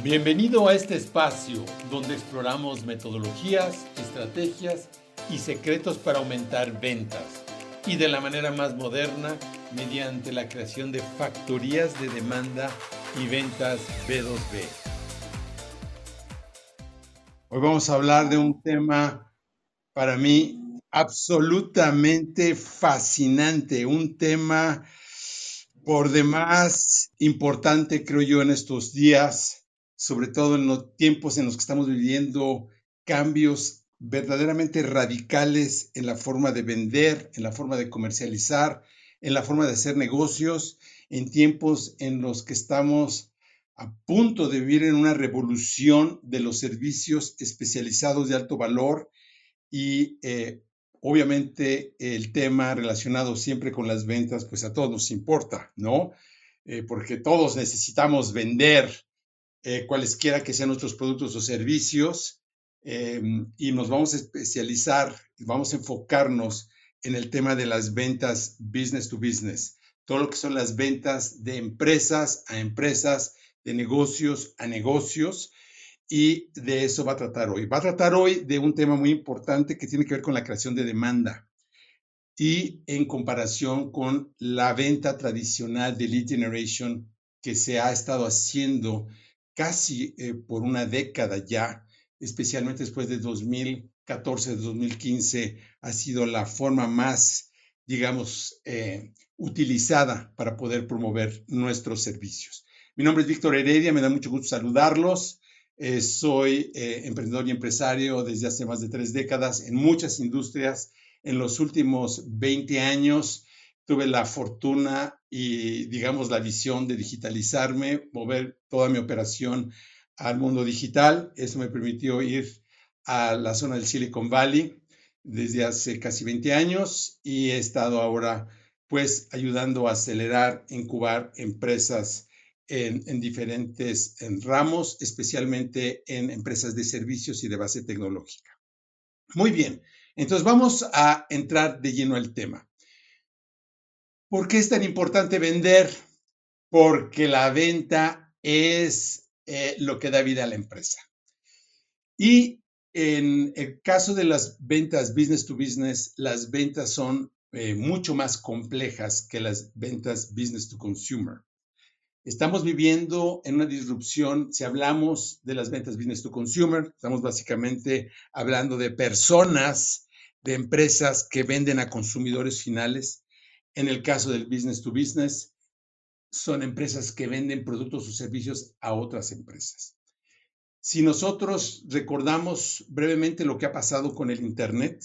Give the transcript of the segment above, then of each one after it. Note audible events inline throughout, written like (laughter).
Bienvenido a este espacio donde exploramos metodologías, estrategias y secretos para aumentar ventas y de la manera más moderna mediante la creación de factorías de demanda y ventas B2B. Hoy vamos a hablar de un tema para mí absolutamente fascinante, un tema por demás importante creo yo en estos días sobre todo en los tiempos en los que estamos viviendo cambios verdaderamente radicales en la forma de vender, en la forma de comercializar, en la forma de hacer negocios, en tiempos en los que estamos a punto de vivir en una revolución de los servicios especializados de alto valor y eh, obviamente el tema relacionado siempre con las ventas, pues a todos nos importa, ¿no? Eh, porque todos necesitamos vender, eh, cualesquiera que sean nuestros productos o servicios, em, y nos vamos a especializar, vamos a enfocarnos en el tema de las ventas business to business, todo lo que son las ventas de empresas a empresas, de negocios a negocios, y de eso va a tratar hoy. Va a tratar hoy de un tema muy importante que tiene que ver con la creación de demanda y en comparación con la venta tradicional de lead generation que se ha estado haciendo casi eh, por una década ya, especialmente después de 2014, 2015, ha sido la forma más, digamos, eh, utilizada para poder promover nuestros servicios. Mi nombre es Víctor Heredia, me da mucho gusto saludarlos. Eh, soy emprendedor y empresario desde hace más de tres décadas en muchas industrias. En los últimos 20 años tuve la fortuna y, digamos, la visión de digitalizarme, mover toda mi operación al mundo digital. Eso me permitió ir a la zona del Silicon Valley desde hace casi 20 años y he estado ahora pues ayudando a acelerar, incubar empresas en, en diferentes ramos, especialmente en empresas de servicios y de base tecnológica. Muy bien, entonces vamos a entrar de lleno al tema. ¿Por qué es tan importante vender? Porque la venta es eh, lo que da vida a la empresa. Y en el caso de las ventas business to business, las ventas son eh, mucho más complejas que las ventas business to consumer. Estamos viviendo en una disrupción, si hablamos de las ventas business to consumer, estamos básicamente hablando de personas, de empresas que venden a consumidores finales, en el caso del business to business, son empresas que venden productos o servicios a otras empresas. Si nosotros recordamos brevemente lo que ha pasado con el Internet,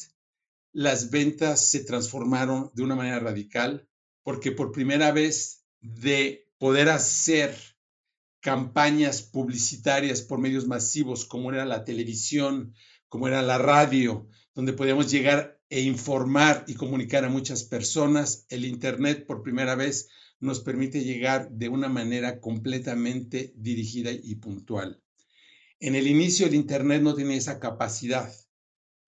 las ventas se transformaron de una manera radical porque por primera vez de poder hacer campañas publicitarias por medios masivos como era la televisión, como era la radio, donde podíamos llegar e informar y comunicar a muchas personas. El Internet por primera vez nos permite llegar de una manera completamente dirigida y puntual. En el inicio el Internet no tenía esa capacidad.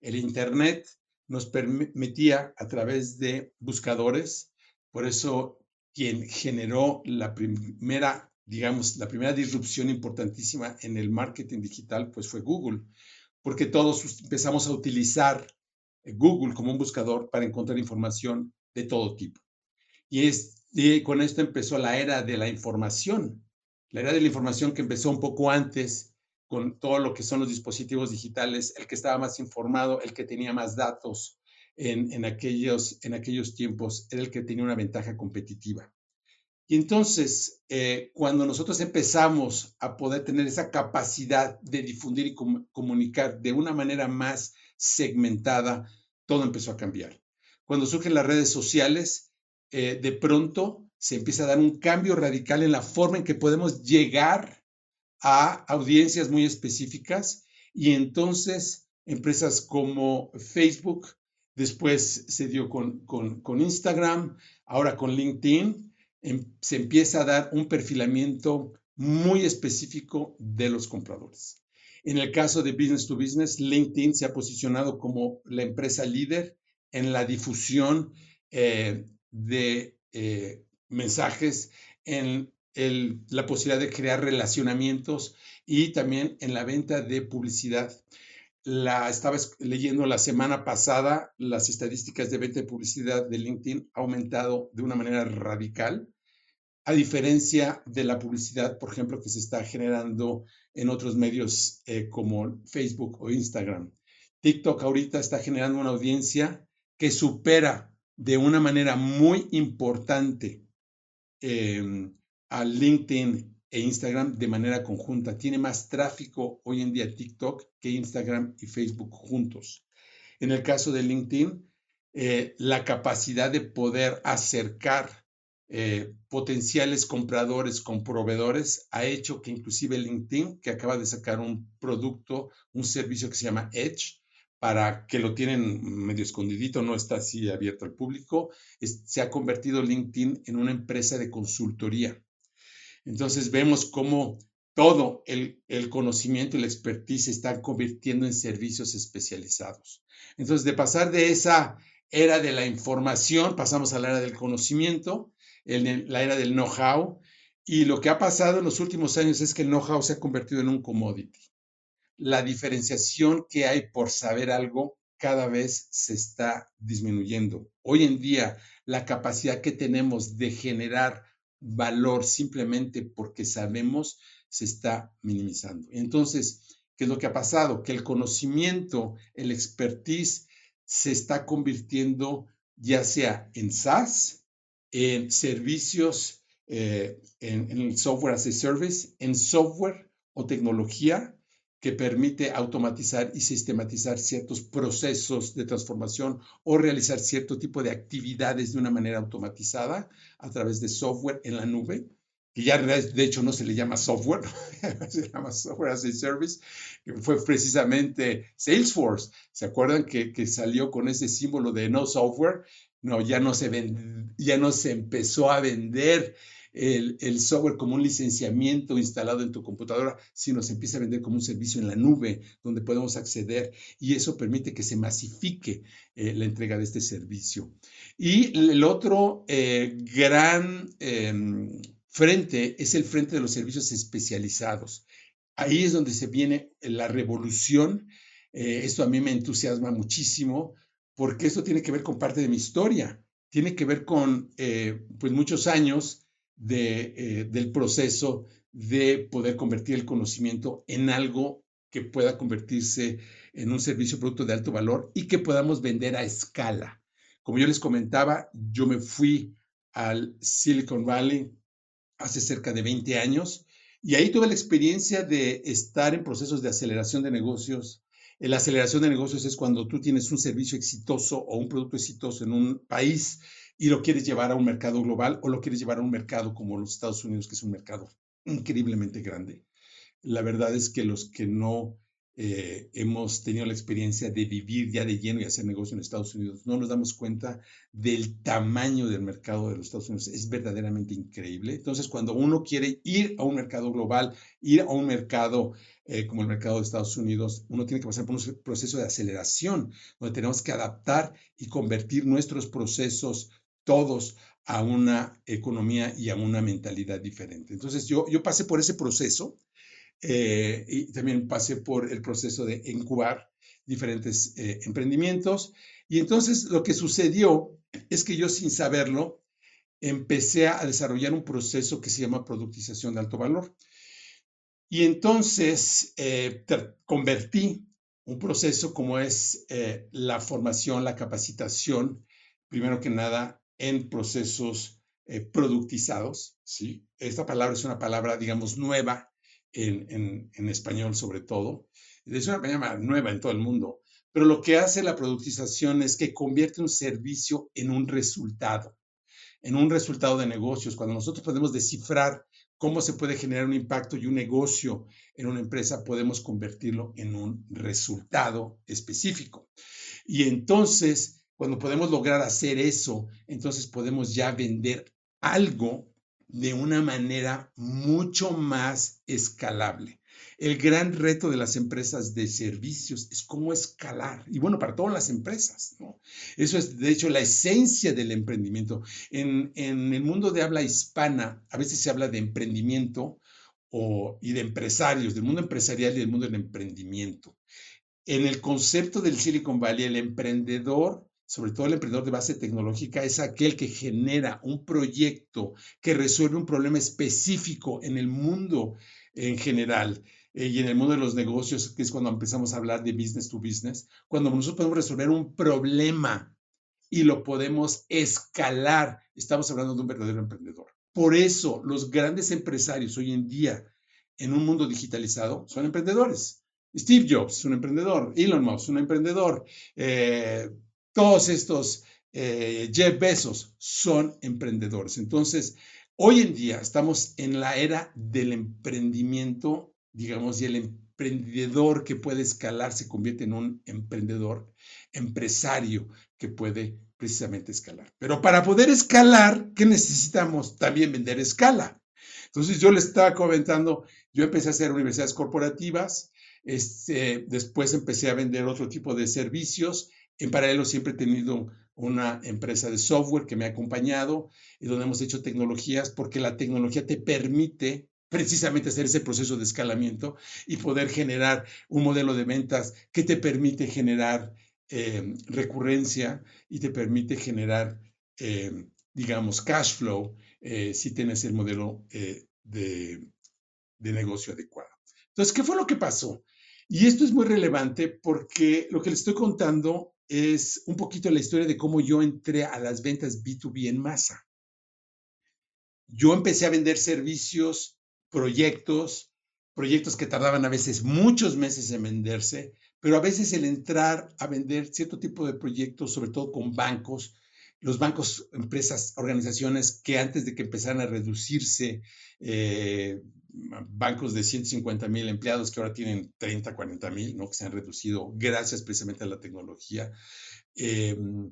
El Internet nos permitía a través de buscadores, por eso quien generó la primera, digamos, la primera disrupción importantísima en el marketing digital, pues fue Google, porque todos empezamos a utilizar Google como un buscador para encontrar información de todo tipo. Y, con esto empezó la era de la información, la era de la información que empezó un poco antes con todo lo que son los dispositivos digitales, el que estaba más informado, el que tenía más datos en, aquellos, en aquellos tiempos, era el que tenía una ventaja competitiva. Y entonces, eh, cuando nosotros empezamos a poder tener esa capacidad de difundir y comunicar de una manera más segmentada, todo empezó a cambiar. Cuando surgen las redes sociales, eh, de pronto se empieza a dar un cambio radical en la forma en que podemos llegar a audiencias muy específicas y entonces empresas como Facebook, después se dio con, con, Instagram, ahora con LinkedIn, em, se empieza a dar un perfilamiento muy específico de los compradores. En el caso de Business to Business, LinkedIn se ha posicionado como la empresa líder en la difusión eh, de eh, mensajes en la posibilidad de crear relacionamientos y también en la venta de publicidad. La, estaba leyendo la semana pasada las estadísticas de venta de publicidad de LinkedIn ha aumentado de una manera radical, a diferencia de la publicidad, por ejemplo, que se está generando en otros medios eh, como Facebook o Instagram. TikTok ahorita está generando una audiencia que supera de una manera muy importante em, a LinkedIn e Instagram de manera conjunta. Tiene más tráfico hoy en día TikTok que Instagram y Facebook juntos. En el caso de LinkedIn, eh, la capacidad de poder acercar eh, potenciales compradores con proveedores ha hecho que inclusive LinkedIn, que acaba de sacar un producto, un servicio que se llama Edge, para que lo tienen medio escondidito, no está así abierto al público, se ha convertido LinkedIn en una empresa de consultoría. Entonces vemos cómo todo el, conocimiento y la expertise se están convirtiendo en servicios especializados. Entonces, de pasar de esa era de la información, pasamos a la era del conocimiento, la era del know-how, y lo que ha pasado en los últimos años es que el know-how se ha convertido en un commodity. La diferenciación que hay por saber algo cada vez se está disminuyendo. Hoy en día, la capacidad que tenemos de generar valor simplemente porque sabemos se está minimizando. Entonces, ¿qué es lo que ha pasado? Que el conocimiento, el expertise se está convirtiendo ya sea en SaaS, en servicios, eh, en, software as a service, en software o tecnología que permite automatizar y sistematizar ciertos procesos de transformación o realizar cierto tipo de actividades de una manera automatizada a través de software en la nube, que ya de hecho no se le llama software, (laughs) se llama software as a service, que fue precisamente Salesforce. ¿Se acuerdan que, que salió con ese símbolo de no software? No, ya no se, ya no se empezó a vender el, software como un licenciamiento instalado en tu computadora, sino se empieza a vender como un servicio en la nube donde podemos acceder y eso permite que se masifique eh, la entrega de este servicio. Y el otro eh, gran em, frente es el frente de los servicios especializados. Ahí es donde se viene la revolución. Eh, esto a mí me entusiasma muchísimo porque esto tiene que ver con parte de mi historia, tiene que ver con pues muchos años eh, del proceso de poder convertir el conocimiento en algo que pueda convertirse en un servicio producto de alto valor y que podamos vender a escala. Como yo les comentaba, yo me fui al Silicon Valley hace cerca de 20 años y ahí tuve la experiencia de estar en procesos de aceleración de negocios. La aceleración de negocios es cuando tú tienes un servicio exitoso o un producto exitoso en un país y lo quieres llevar a un mercado global o lo quieres llevar a un mercado como los Estados Unidos, que es un mercado increíblemente grande. La verdad es que los que no eh, hemos tenido la experiencia de vivir ya de lleno y hacer negocio en Estados Unidos, no nos damos cuenta del tamaño del mercado de los Estados Unidos. Es verdaderamente increíble. Entonces, cuando uno quiere ir a un mercado global, ir a un mercado eh, como el mercado de Estados Unidos, uno tiene que pasar por un proceso de aceleración, donde tenemos que adaptar y convertir nuestros procesos todos a una economía y a una mentalidad diferente. Entonces yo, yo pasé por ese proceso eh, y también pasé por el proceso de incubar diferentes eh, emprendimientos. Y entonces lo que sucedió es que yo sin saberlo empecé a desarrollar un proceso que se llama productización de alto valor. Y entonces eh, convertí un proceso como es la formación, la capacitación, primero que nada en procesos eh, productizados. ¿sí? Esta palabra es una palabra, digamos, nueva en, español sobre todo. Es una palabra nueva en todo el mundo. Pero lo que hace la productización es que convierte un servicio en un resultado, en un resultado de negocios. Cuando nosotros podemos descifrar cómo se puede generar un impacto y un negocio en una empresa, podemos convertirlo en un resultado específico. Y entonces cuando podemos lograr hacer eso, entonces podemos ya vender algo de una manera mucho más escalable. El gran reto de las empresas de servicios es cómo escalar. Y bueno, para todas las empresas, ¿no? Eso es, de hecho, la esencia del emprendimiento. En, el mundo de habla hispana, a veces se habla de emprendimiento o, y de empresarios, del mundo empresarial y del mundo del emprendimiento. En el concepto del Silicon Valley, el emprendedor sobre todo el emprendedor de base tecnológica, es aquel que genera un proyecto que resuelve un problema específico en el mundo en general eh, y en el mundo de los negocios, que es cuando empezamos a hablar de business to business, cuando nosotros podemos resolver un problema y lo podemos escalar, estamos hablando de un verdadero emprendedor. Por eso los grandes empresarios hoy en día en un mundo digitalizado son emprendedores. Steve Jobs es un emprendedor, Elon Musk es un emprendedor, eh, todos estos eh, Jeff Bezos son emprendedores. Entonces, hoy en día estamos en la era del emprendimiento, digamos, y el emprendedor que puede escalar se convierte en un emprendedor, empresario que puede precisamente escalar. Pero para poder escalar, ¿qué necesitamos? También vender escala. Entonces yo le estaba comentando, yo empecé a hacer universidades corporativas, este, después empecé a vender otro tipo de servicios en paralelo siempre he tenido una empresa de software que me ha acompañado y donde hemos hecho tecnologías porque la tecnología te permite precisamente hacer ese proceso de escalamiento y poder generar un modelo de ventas que te permite generar eh, recurrencia y te permite generar, eh, digamos, cash flow eh, si tienes el modelo de, de negocio adecuado. Entonces, ¿qué fue lo que pasó? Y esto es muy relevante porque lo que les estoy contando es un poquito la historia de cómo yo entré a las ventas B2B en masa. Yo empecé a vender servicios, proyectos, proyectos que tardaban a veces muchos meses en venderse, pero a veces el entrar a vender cierto tipo de proyectos, sobre todo con bancos, los bancos, empresas, organizaciones que antes de que empezaran a reducirse, eh, bancos de 150 mil empleados que ahora tienen 30, 40 mil, ¿no? que se han reducido gracias precisamente a la tecnología, em,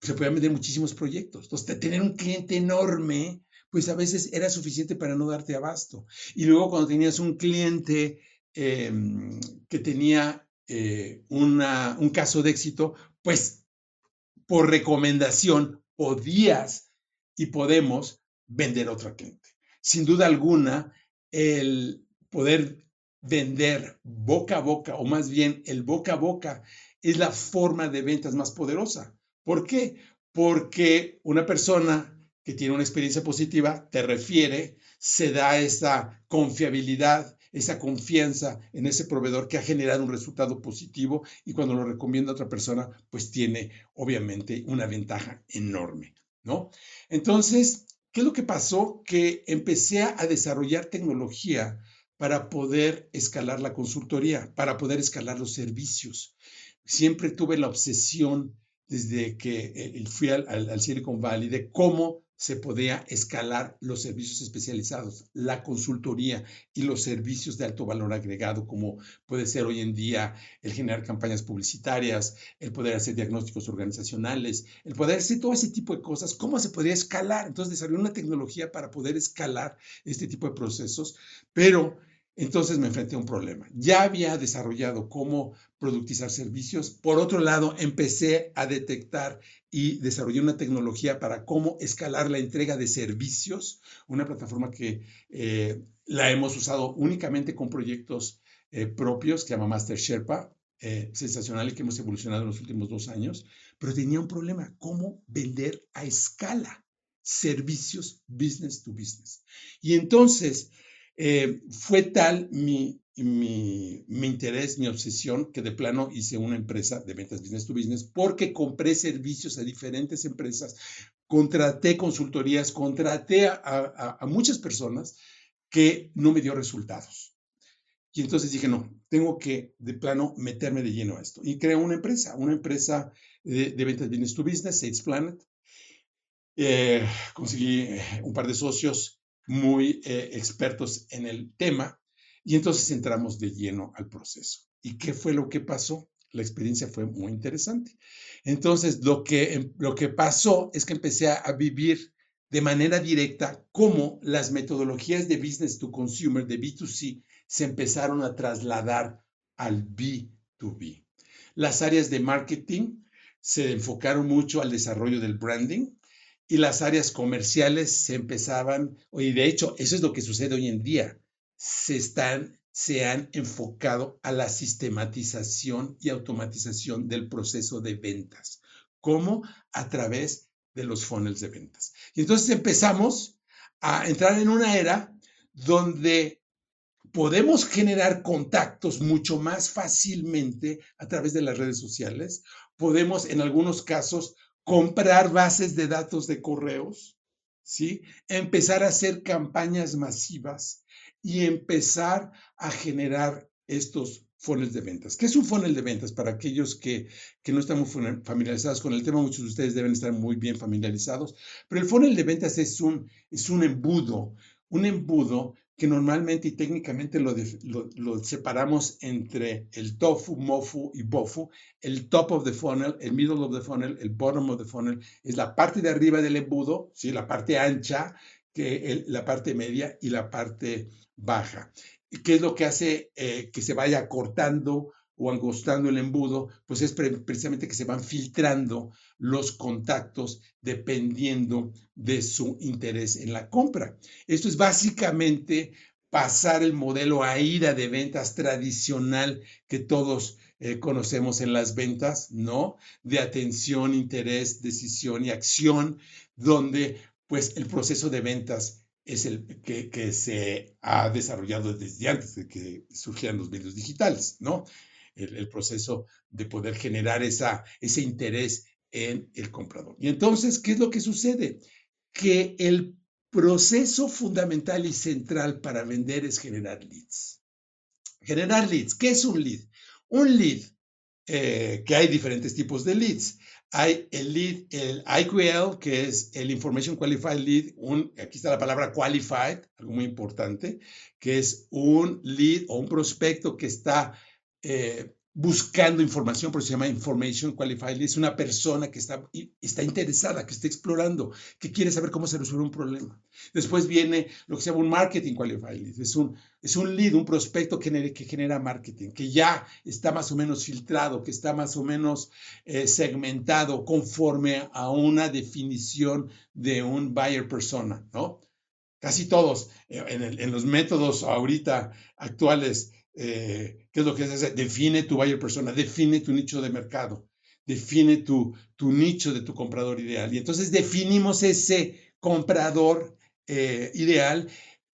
se podían vender muchísimos proyectos. Entonces, tener un cliente enorme, pues a veces era suficiente para no darte abasto. Y luego cuando tenías un cliente em, que tenía eh, un caso de éxito, pues por recomendación podías y podemos vender a otro cliente. Sin duda alguna, el poder vender boca a boca, o más bien el boca a boca, es la forma de ventas más poderosa. ¿Por qué? Porque una persona que tiene una experiencia positiva te refiere, se da esa confiabilidad, esa confianza en ese proveedor que ha generado un resultado positivo y cuando lo recomienda a otra persona, pues tiene obviamente una ventaja enorme, ¿no? Entonces, ¿qué es lo que pasó? Que empecé a desarrollar tecnología para poder escalar la consultoría, para poder escalar los servicios. Siempre tuve la obsesión desde que eh, fui al, al Silicon Valley de cómo se podía escalar los servicios especializados, la consultoría y los servicios de alto valor agregado, como puede ser hoy en día el generar campañas publicitarias, el poder hacer diagnósticos organizacionales, el poder hacer todo ese tipo de cosas, cómo se podría escalar. Entonces, desarrollé una tecnología para poder escalar este tipo de procesos, pero entonces me enfrenté a un problema. Ya había desarrollado cómo productizar servicios. Por otro lado, empecé a detectar y desarrollé una tecnología para cómo escalar la entrega de servicios, una plataforma que eh, la hemos usado únicamente con proyectos eh, propios, que se llama Master Sherpa, eh, sensacional y que hemos evolucionado en los últimos dos años, pero tenía un problema, cómo vender a escala servicios business to business. Y entonces, eh, fue tal mi, interés, mi obsesión, que de plano hice una empresa de ventas business to business porque compré servicios a diferentes empresas, contraté consultorías, contraté a, a muchas personas que no me dio resultados. Y entonces dije, no, tengo que de plano meterme de lleno a esto. Y creé una empresa, una empresa de, de ventas business to business, Sales Planet. Eh, conseguí eh, un par de socios muy eh, expertos en el tema y entonces entramos de lleno al proceso. ¿Y qué fue lo que pasó? La experiencia fue muy interesante. Entonces, lo que, em, lo que pasó es que empecé a, vivir de manera directa cómo las metodologías de business to consumer, de B2C, se empezaron a trasladar al B2B. Las áreas de marketing se enfocaron mucho al desarrollo del branding y las áreas comerciales se empezaban, y de hecho eso es lo que sucede hoy en día, se, están, se han enfocado a la sistematización y automatización del proceso de ventas. ¿Cómo? A través de los funnels de ventas. Y entonces empezamos a entrar en una era donde podemos generar contactos mucho más fácilmente a través de las redes sociales. Podemos, en algunos casos, comprar bases de datos de correos, ¿sí? Empezar a hacer campañas masivas y empezar a generar estos funnels de ventas. ¿Qué es un funnel de ventas? Para aquellos que, que no están muy familiarizados con el tema, muchos de ustedes deben estar muy bien familiarizados, pero el funnel de ventas es un, es un embudo, un embudo que normalmente y técnicamente lo, separamos entre el tofu, mofu y bofu. El top of the funnel, el middle of the funnel, el bottom of the funnel es la parte de arriba del embudo, ¿sí? la parte ancha, que la parte media y la parte baja. ¿Qué es lo que hace eh, que se vaya cortando o angostando el embudo? Pues es precisamente que se van filtrando los contactos dependiendo de su interés en la compra. Esto es básicamente pasar el modelo AIDA de ventas tradicional que todos eh, conocemos en las ventas, ¿no? De atención, interés, decisión y acción, donde pues el proceso de ventas es el que, se ha desarrollado desde antes de que surgieran los medios digitales, ¿no? El, proceso de poder generar esa, ese interés en el comprador. Y entonces, ¿qué es lo que sucede? Que el proceso fundamental y central para vender es generar leads. Generar leads. ¿Qué es un lead? Un lead, eh, que hay diferentes tipos de leads. Hay el lead, el IQL, que es el Information Qualified Lead, un, aquí está la palabra qualified, algo muy importante, que es un lead o un prospecto que está eh, buscando información, por eso se llama Information Qualified, es una persona que está, está interesada, que está explorando, que quiere saber cómo se resuelve un problema. Después viene lo que se llama un Marketing Qualified es un, es un lead, un prospecto que, genera marketing, que ya está más o menos filtrado, que está más o menos eh, segmentado conforme a una definición de un buyer persona, ¿no? Casi todos eh, en los métodos ahorita actuales eh, ¿qué es lo que hace? Define tu buyer persona, define tu nicho de mercado, define tu, tu nicho de tu comprador ideal. Y entonces definimos ese comprador eh, ideal,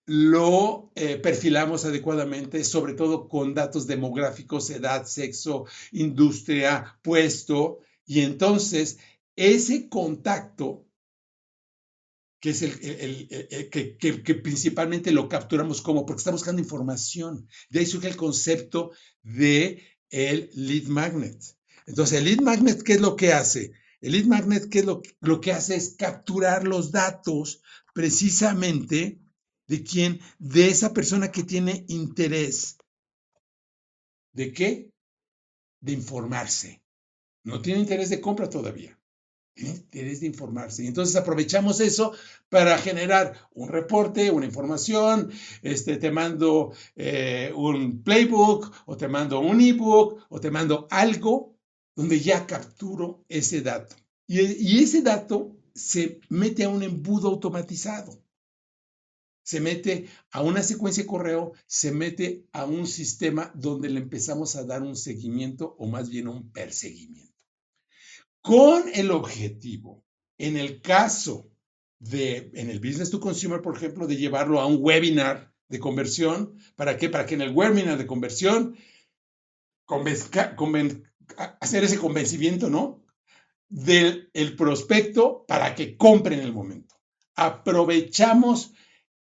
lo eh, perfilamos adecuadamente, sobre todo con datos demográficos, edad, sexo, industria, puesto. Y entonces ese contacto que es el, que, principalmente lo capturamos como, porque está buscando información. De ahí surge el concepto de el lead magnet. Entonces, el lead magnet, ¿qué es lo que hace? El lead magnet, ¿qué es lo, lo que hace? Es capturar los datos precisamente de quién, de esa persona que tiene interés. ¿De qué? De informarse. No tiene interés de compra todavía interés de informarse. Y entonces aprovechamos eso para generar un reporte, una información, este, te mando eh, un playbook o te mando un ebook o te mando algo donde ya capturo ese dato. Y, y ese dato se mete a un embudo automatizado. Se mete a una secuencia de correo, se mete a un sistema donde le empezamos a dar un seguimiento o más bien un perseguimiento con el objetivo, en el caso de, en el Business to Consumer, por ejemplo, de llevarlo a un webinar de conversión. ¿Para qué? Para que en el webinar de conversión hacer ese convencimiento, ¿no? Del el prospecto para que compre en el momento. Aprovechamos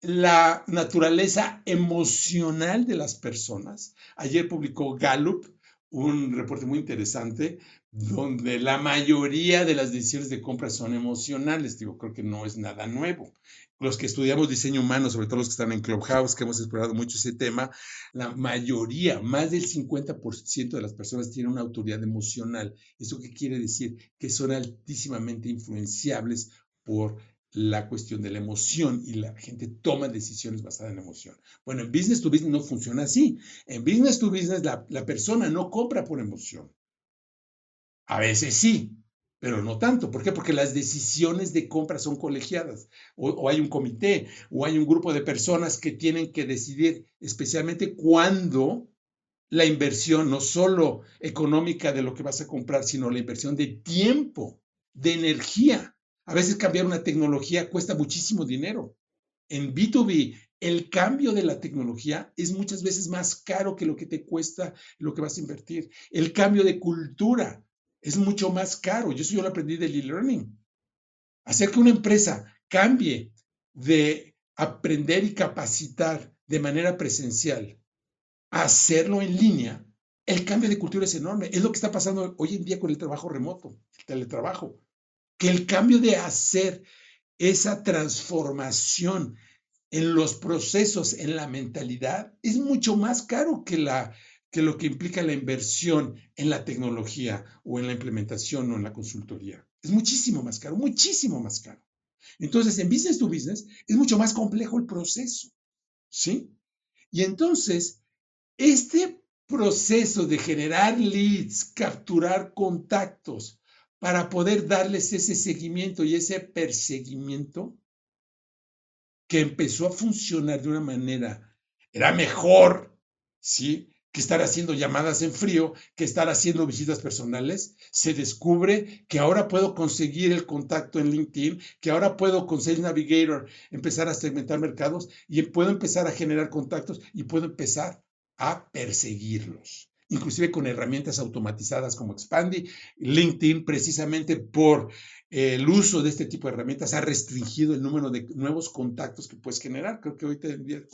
la naturaleza emocional de las personas. Ayer publicó Gallup un reporte muy interesante donde la mayoría de las decisiones de compra son emocionales. Digo, creo que no es nada nuevo. Los que estudiamos diseño humano, sobre todo los que están en Clubhouse, que hemos explorado mucho ese tema, la mayoría, más del 50% de las personas tienen una autoridad emocional. ¿Eso qué quiere decir? Que son altísimamente influenciables por la cuestión de la emoción y la gente toma decisiones basadas en emoción. Bueno, en business to business no funciona así. En business to business la, la persona no compra por emoción. A veces sí, pero no tanto. ¿Por qué? Porque las decisiones de compra son colegiadas, o, hay un comité, o hay un grupo de personas que tienen que decidir, especialmente cuando la inversión, no solo económica de lo que vas a comprar, sino la inversión de tiempo, de energía. A veces cambiar una tecnología cuesta muchísimo dinero. En B2B, el cambio de la tecnología es muchas veces más caro que lo que te cuesta lo que vas a invertir. El cambio de cultura, es mucho más caro. Yo eso yo lo aprendí del e-learning. Hacer que una empresa cambie de aprender y capacitar de manera presencial a hacerlo en línea, el cambio de cultura es enorme. Es lo que está pasando hoy en día con el trabajo remoto, el teletrabajo. Que el cambio de hacer esa transformación en los procesos, en la mentalidad, es mucho más caro que la que lo que implica la inversión en la tecnología o en la implementación o en la consultoría. Es muchísimo más caro, muchísimo más caro. Entonces, en business to business es mucho más complejo el proceso, ¿sí? Y entonces, este proceso de generar leads, capturar contactos para poder darles ese seguimiento y ese perseguimiento que empezó a funcionar de una manera, era mejor, ¿sí? Que estar haciendo llamadas en frío, que estar haciendo visitas personales, se descubre que ahora puedo conseguir el contacto en LinkedIn, que ahora puedo con Sales Navigator empezar a segmentar mercados y puedo empezar a generar contactos y puedo empezar a perseguirlos inclusive con herramientas automatizadas como Expandi. LinkedIn, precisamente por el uso de este tipo de herramientas, ha restringido el número de nuevos contactos que puedes generar. Creo que hoy,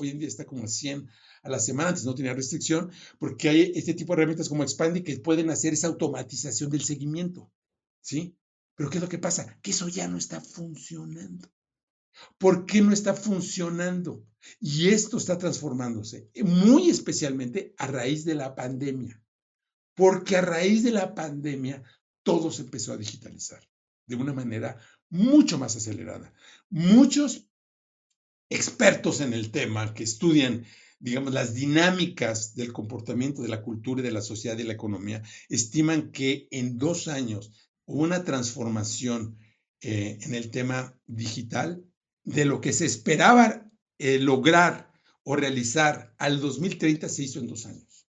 en día está como a 100 a la semana, antes no tenía restricción, porque hay este tipo de herramientas como Expandi que pueden hacer esa automatización del seguimiento. ¿Sí? Pero ¿qué es lo que pasa? Que eso ya no está funcionando. ¿Por qué no está funcionando? Y esto está transformándose, muy especialmente a raíz de la pandemia. Porque a raíz de la pandemia todo se empezó a digitalizar de una manera mucho más acelerada. Muchos expertos en el tema que estudian digamos, las dinámicas del comportamiento de la cultura de la sociedad y la economía, estiman que en dos años hubo una transformación eh, en el tema digital de lo que se esperaba eh, lograr o realizar al 2030 se hizo en dos años.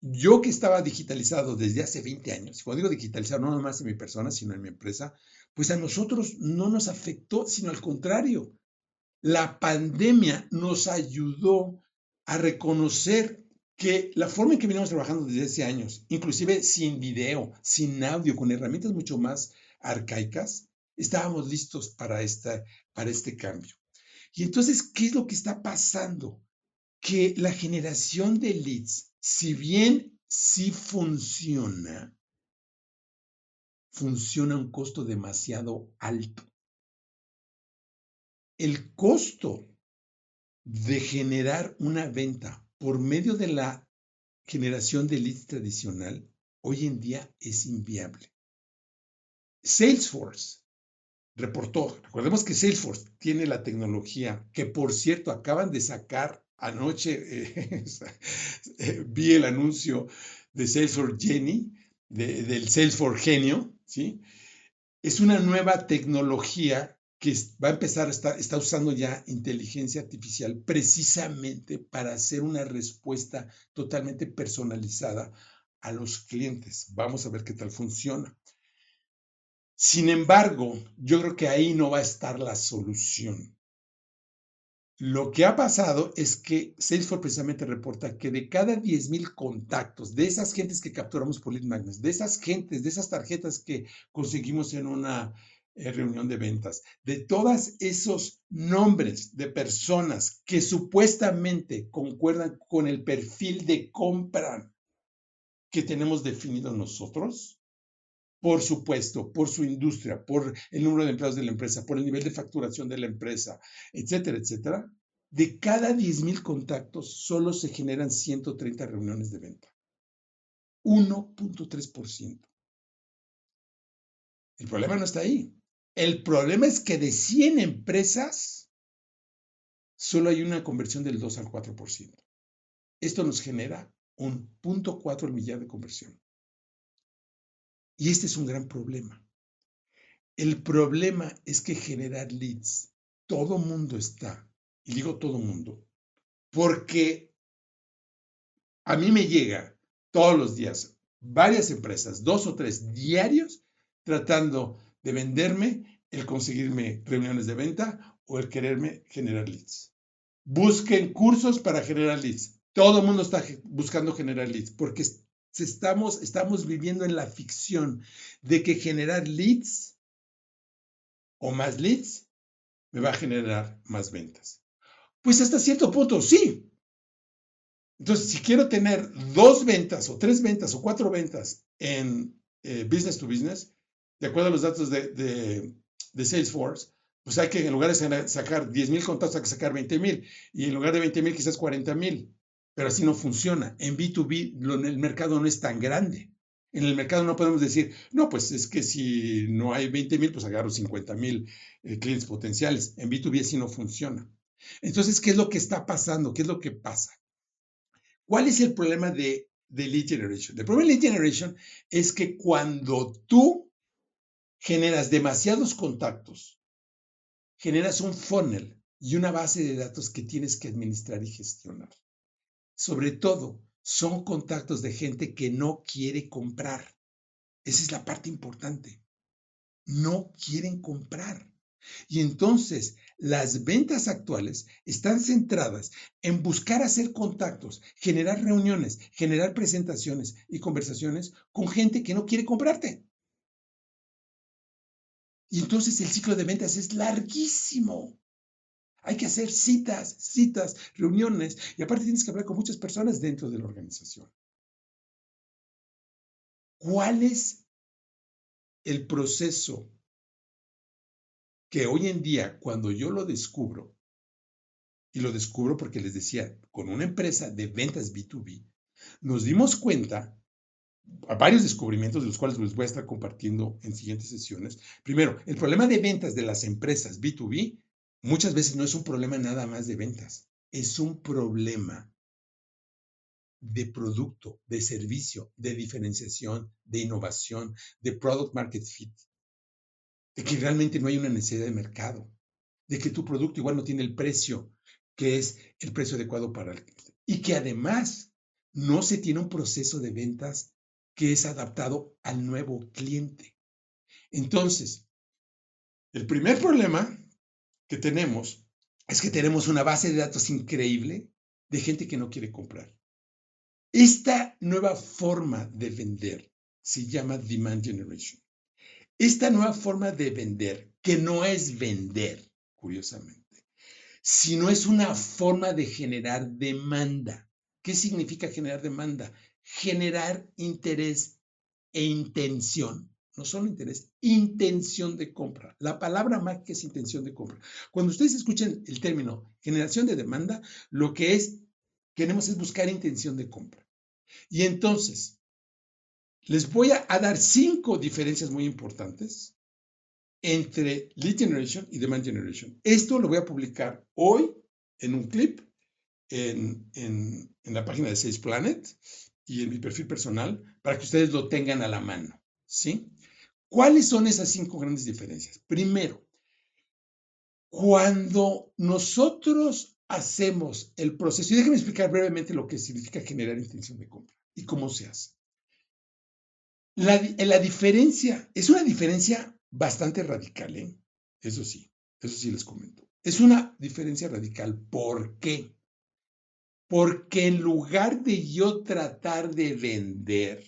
Yo que estaba digitalizado desde hace 20 años, cuando digo digitalizado no nomás en mi persona, sino en mi empresa, pues a nosotros no nos afectó, sino al contrario, la pandemia nos ayudó a reconocer que la forma en que veníamos trabajando desde hace años, inclusive sin video, sin audio, con herramientas mucho más arcaicas, estábamos listos para, esta, para este cambio. Y entonces, ¿qué es lo que está pasando? Que la generación de leads, si bien sí funciona, funciona a un costo demasiado alto el costo de generar una venta por medio de la generación de leads tradicional hoy en día es inviable. Salesforce reportó, recordemos que Salesforce tiene la tecnología que por cierto acaban de sacar anoche, eh, (laughs) eh, vi el anuncio de Salesforce Jenny, del Salesforce Genio, ¿sí? Es una nueva tecnología que va a empezar, está, está usando ya inteligencia artificial precisamente para hacer una respuesta totalmente personalizada a los clientes. Vamos a ver qué tal funciona. Sin embargo, yo creo que ahí no va a estar la solución. Lo que ha pasado es que Salesforce precisamente reporta que de cada 10.000 contactos, de esas gentes que capturamos por lead magnets, de esas gentes, de esas tarjetas que conseguimos en una reunión de ventas, de todos esos nombres de personas que supuestamente concuerdan con el perfil de compra que tenemos definido nosotros, por supuesto, por su industria, por el número de empleados de la empresa, por el nivel de facturación de la empresa, etcétera, etcétera, de cada 10.000 contactos solo se generan 130 reuniones de venta. 1.3%. El problema no está ahí. El problema es que de 100 empresas, solo hay una conversión del 2 al 4%. Esto nos genera un punto 4 millar de conversión. Y este es un gran problema. El problema es que generar leads, todo mundo está, y digo todo mundo, porque a mí me llega todos los días varias empresas, dos o tres diarios, tratando de venderme el conseguirme reuniones de venta o el quererme generar leads. Busquen cursos para generar leads. Todo el mundo está buscando generar leads porque estamos, estamos viviendo en la ficción de que generar leads o más leads me va a generar más ventas. Pues hasta cierto punto, sí. Entonces, si quiero tener dos ventas o tres ventas o cuatro ventas en eh, business to business, de acuerdo a los datos de, Salesforce, pues hay que en lugar de sacar 10 mil contactos, hay que sacar 20 mil. Y en lugar de 20 mil, quizás 40 mil. Pero así no funciona. En B2B el mercado no es tan grande. En el mercado no podemos decir, no, pues es que si no hay 20 mil, pues agarro 50 mil eh, clientes potenciales. En B2B así no funciona. Entonces, ¿qué es lo que está pasando? ¿Qué es lo que pasa? ¿Cuál es el problema de, de lead generation? El problema de lead generation es que cuando tú generas demasiados contactos, generas un funnel y una base de datos que tienes que administrar y gestionar. Sobre todo, son contactos de gente que no quiere comprar. Esa es la parte importante. No quieren comprar. Y entonces las ventas actuales están centradas en buscar hacer contactos, generar reuniones, generar presentaciones y conversaciones con gente que no quiere comprarte. Y entonces el ciclo de ventas es larguísimo. Hay que hacer citas, citas, reuniones. Y aparte tienes que hablar con muchas personas dentro de la organización. ¿Cuál es el proceso que hoy en día, cuando yo lo descubro, y lo descubro porque les decía, con una empresa de ventas B2B, nos dimos cuenta varios descubrimientos de los cuales les voy a estar compartiendo en siguientes sesiones. Primero, el problema de ventas de las empresas B2B muchas veces no es un problema nada más de ventas, es un problema de producto, de servicio, de diferenciación, de innovación, de product market fit, de que realmente no hay una necesidad de mercado, de que tu producto igual no tiene el precio que es el precio adecuado para el cliente y que además no se tiene un proceso de ventas que es adaptado al nuevo cliente. Entonces, el primer problema que tenemos es que tenemos una base de datos increíble de gente que no quiere comprar. Esta nueva forma de vender se llama demand generation. Esta nueva forma de vender, que no es vender, curiosamente, sino es una forma de generar demanda. ¿Qué significa generar demanda? Generar interés e intención, no solo interés, intención de compra. La palabra mágica es intención de compra. Cuando ustedes escuchen el término generación de demanda, lo que es, queremos es buscar intención de compra. Y entonces, les voy a, dar cinco diferencias muy importantes entre lead generation y demand generation. Esto lo voy a publicar hoy en un clip en, en, en la página de Sales Planet y en mi perfil personal para que ustedes lo tengan a la mano. ¿Sí? ¿Cuáles son esas cinco grandes diferencias? Primero, cuando nosotros hacemos el proceso, y déjenme explicar brevemente lo que significa generar intención de compra y cómo se hace. La, la diferencia es una diferencia bastante radical, ¿eh? Eso sí, eso sí les comento. Es una diferencia radical. ¿Por qué? Porque en lugar de yo tratar de vender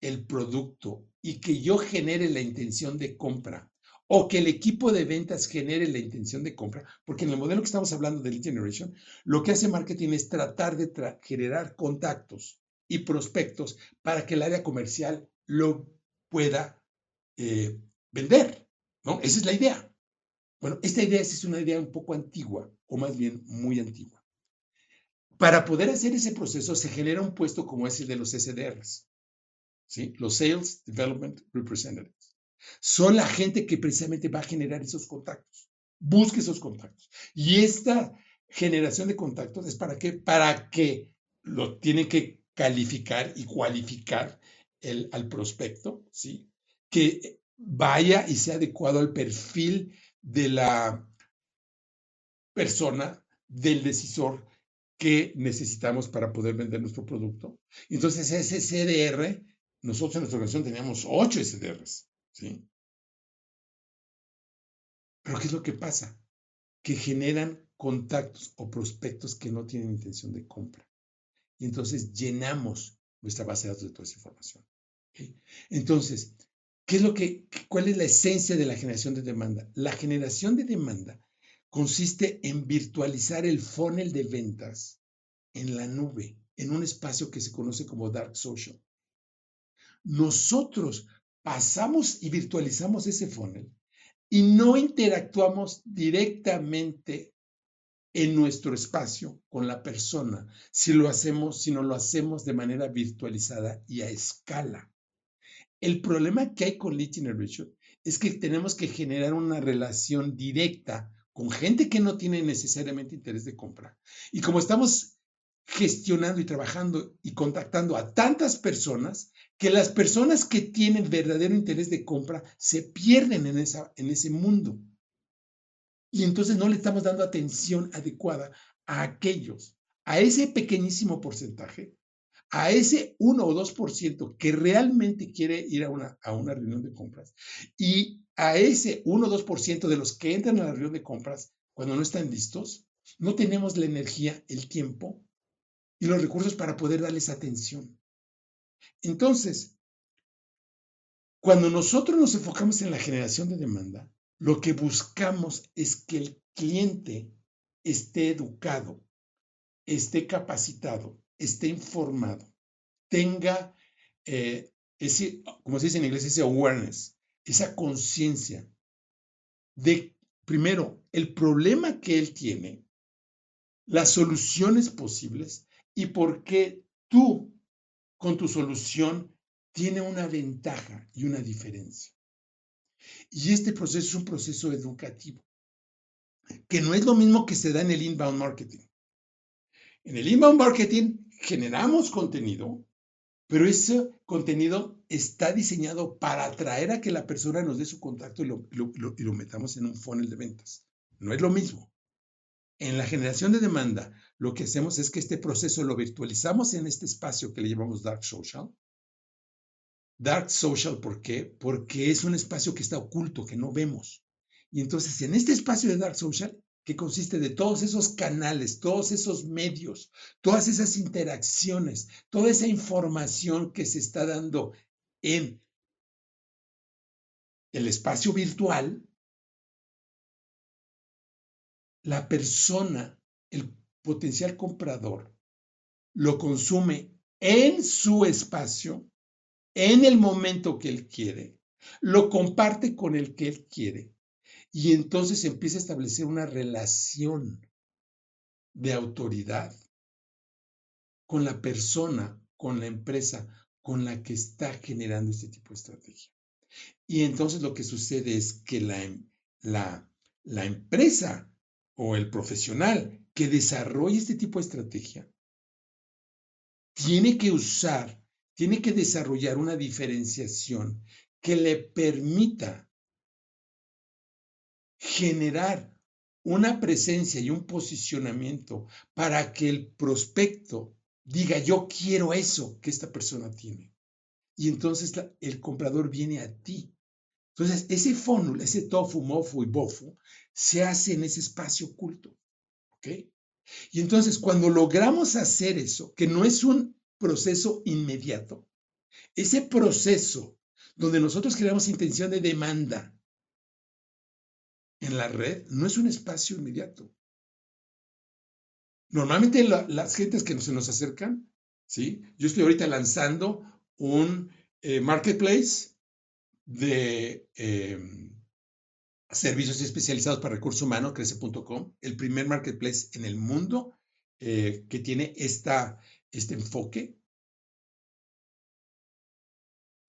el producto y que yo genere la intención de compra o que el equipo de ventas genere la intención de compra, porque en el modelo que estamos hablando de lead generation, lo que hace marketing es tratar de generar contactos y prospectos para que el área comercial lo pueda eh, vender, ¿no? Esa es la idea. Bueno, esta idea es una idea un poco antigua, o más bien muy antigua. Para poder hacer ese proceso se genera un puesto como es el de los SDRs, los Sales Development Representatives. son la gente que precisamente va a generar esos contactos. Busque esos contactos. Y esta generación de contactos es para qué? Para que lo tienen que calificar y cualificar al prospecto. Que vaya y sea adecuado al perfil de la persona, del decisor que necesitamos para poder vender nuestro producto. Entonces, ese CDR, nosotros en nuestra organización teníamos ocho SDRs, ¿sí? Pero ¿qué es lo que pasa? Que generan contactos o prospectos que no tienen intención de compra. Y entonces llenamos nuestra base de datos de toda esa información. Entonces, ¿qué es lo que, ¿cuál es la esencia de la generación de demanda? La generación de demanda consiste en virtualizar el funnel de ventas en la nube, en un espacio que se conoce como Dark Social. Nosotros pasamos y virtualizamos ese funnel y no interactuamos directamente en nuestro espacio con la persona si lo hacemos, si no lo hacemos de manera virtualizada y a escala. El problema que hay con Lead Generation es que tenemos que generar una relación directa con gente que no tiene necesariamente interés de compra. Y como estamos gestionando y trabajando y contactando a tantas personas, que las personas que tienen verdadero interés de compra se pierden en, esa, en ese mundo. Y entonces no le estamos dando atención adecuada a aquellos, a ese pequeñísimo porcentaje, a ese 1 o 2% que realmente quiere ir a una, a una reunión de compras y a ese 1 o 2% de los que entran a la reunión de compras cuando no están listos, no tenemos la energía, el tiempo y los recursos para poder darles atención. Entonces, cuando nosotros nos enfocamos en la generación de demanda, lo que buscamos es que el cliente esté educado, esté capacitado, esté informado, tenga eh, ese, como se dice en inglés, ese awareness, esa conciencia de, primero, el problema que él tiene, las soluciones posibles y por qué tú, con tu solución, tiene una ventaja y una diferencia. Y este proceso es un proceso educativo, que no es lo mismo que se da en el inbound marketing. En el inbound marketing generamos contenido, pero ese contenido está diseñado para atraer a que la persona nos dé su contacto y lo, metamos en un funnel de ventas. No es lo mismo. En la generación de demanda, lo que hacemos es que este proceso lo virtualizamos en este espacio que le llamamos Dark Social Dark Social, ¿por qué? Porque es un espacio que está oculto, que no vemos. Y entonces en este espacio de Dark Social, que consiste de todos esos canales, todos esos medios, todas esas interacciones, toda esa información que se está dando en el espacio virtual, la persona, el potencial comprador, lo consume en su espacio en el momento que él quiere, lo comparte con el que él quiere y entonces empieza a establecer una relación de autoridad con la persona, con la empresa con la que está generando este tipo de estrategia. Y entonces lo que sucede es que la, em, la, la empresa o el profesional que desarrolla este tipo de estrategia tiene que usar tiene que desarrollar una diferenciación que le permita generar una presencia y un posicionamiento para que el prospecto diga, yo quiero eso que esta persona tiene. Y entonces el comprador viene a ti. Entonces, ese funnel, ese tofu, mofu y bofu, se hace en ese espacio oculto. ¿Ok? Y entonces, cuando logramos hacer eso, que no es un proceso inmediato. Ese proceso donde nosotros creamos intención de demanda en la red no es un espacio inmediato. Normalmente las gentes que se nos acercan, ¿sí? Yo estoy ahorita lanzando un eh, marketplace de em, servicios especializados para recursos humanos, crece.com, el primer marketplace en el mundo eh, que tiene esta, este enfoque.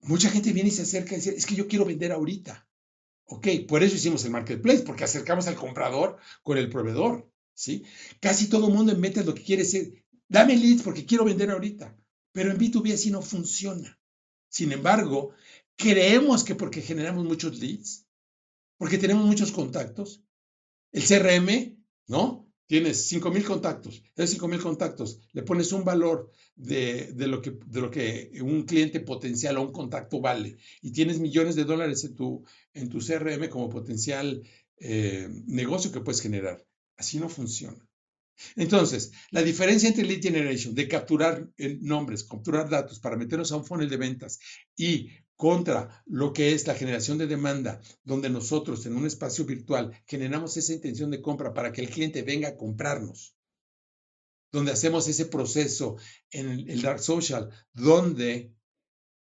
mucha gente viene y se acerca y dice, es que yo quiero vender ahorita. Ok, por eso hicimos el marketplace, porque acercamos al comprador con el proveedor, ¿sí? Casi todo el mundo en lo que quiere es, dame leads porque quiero vender ahorita, pero en B2B así no funciona. Sin embargo, creemos que porque generamos muchos leads, porque tenemos muchos contactos, el CRM, ¿no? Tienes 5,000 contactos, esos 5,000 contactos, le pones un valor de, lo que, un cliente potencial o un contacto vale y tienes millones de dólares en tu, en tu CRM como potencial eh, negocio que puedes generar. Así no funciona. Entonces, la diferencia entre lead generation, de capturar eh, nombres, capturar datos para meternos a un funnel de ventas y contra lo que es la generación de demanda, donde nosotros en un espacio virtual generamos esa intención de compra para que el cliente venga a comprarnos, donde hacemos ese proceso en el dark social, donde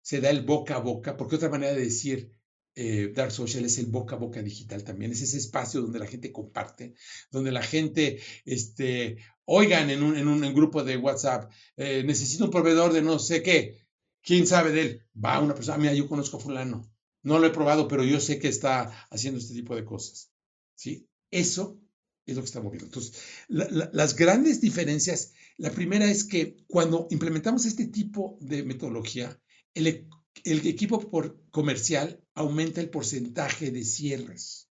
se da el boca a boca, porque otra manera de decir eh, Dark Social es el boca a boca digital también, es ese espacio donde la gente comparte, donde la gente, este, oigan en un, en un grupo de WhatsApp, eh, necesito un proveedor de no sé qué, ¿Quién sabe de él? Va una persona, mira, yo conozco a fulano. No lo he probado, pero yo sé que está haciendo este tipo de cosas. ¿Sí? Eso es lo que estamos viendo. Entonces, las grandes diferencias, la primera es que cuando implementamos este tipo de metodología, el, el equipo por comercial aumenta el porcentaje de cierres.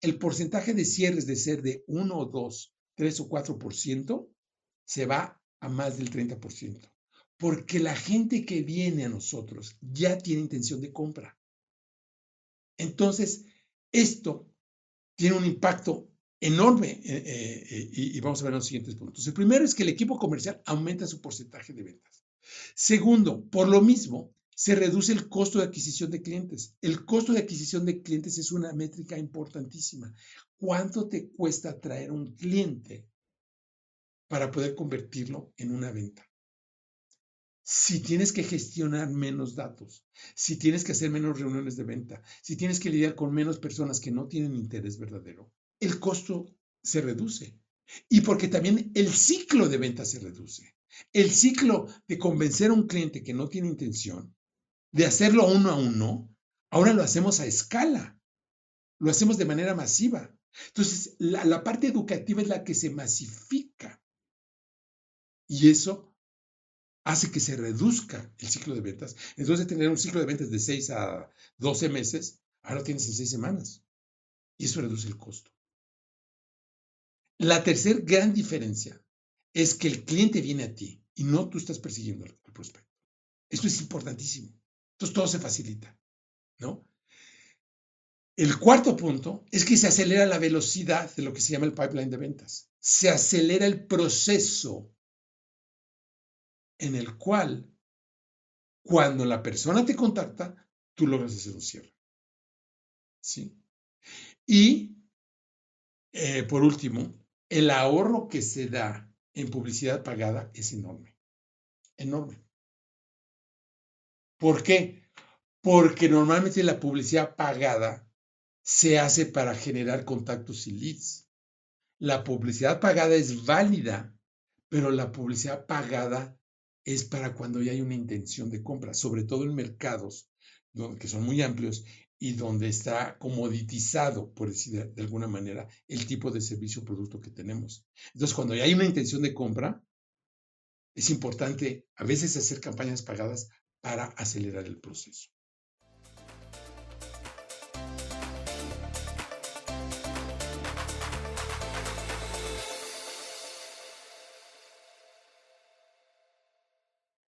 El porcentaje de cierres de ser de 1 o 2, 3 o 4%, se va a más del 30% porque la gente que viene a nosotros ya tiene intención de compra. Entonces, esto tiene un impacto enorme eh, eh, eh, y, vamos a ver los siguientes puntos. El primero es que el equipo comercial aumenta su porcentaje de ventas. Segundo, por lo mismo, se reduce el costo de adquisición de clientes. El costo de adquisición de clientes es una métrica importantísima. ¿Cuánto te cuesta traer un cliente para poder convertirlo en una venta? Si tienes que gestionar menos datos, si tienes que hacer menos reuniones de venta, si tienes que lidiar con menos personas que no tienen interés verdadero, el costo se reduce. Y porque también el ciclo de venta se reduce. El ciclo de convencer a un cliente que no tiene intención, de hacerlo uno a uno, ahora lo hacemos a escala, lo hacemos de manera masiva. Entonces, la, la parte educativa es la que se masifica. Y eso hace que se reduzca el ciclo de ventas. Entonces, tener un ciclo de ventas de 6 a 12 meses, ahora tienes en 6 semanas. Y eso reduce el costo. La tercera gran diferencia es que el cliente viene a ti y no tú estás persiguiendo al, prospecto. Esto es importantísimo. Entonces, todo se facilita, ¿no? El cuarto punto es que se acelera la velocidad de lo que se llama el pipeline de ventas. Se acelera el proceso en el cual cuando la persona te contacta, tú logras hacer un cierre. ¿Sí? Y, eh, por último, el ahorro que se da en publicidad pagada es enorme. Enorme. ¿Por qué? Porque normalmente la publicidad pagada se hace para generar contactos y leads. La publicidad pagada es válida, pero la publicidad pagada es para cuando ya hay una intención de compra, sobre todo en mercados que son muy amplios y donde está comoditizado, por decir de, alguna manera, el tipo de servicio o producto que tenemos. Entonces, cuando ya hay una intención de compra, es importante a veces hacer campañas pagadas para acelerar el proceso.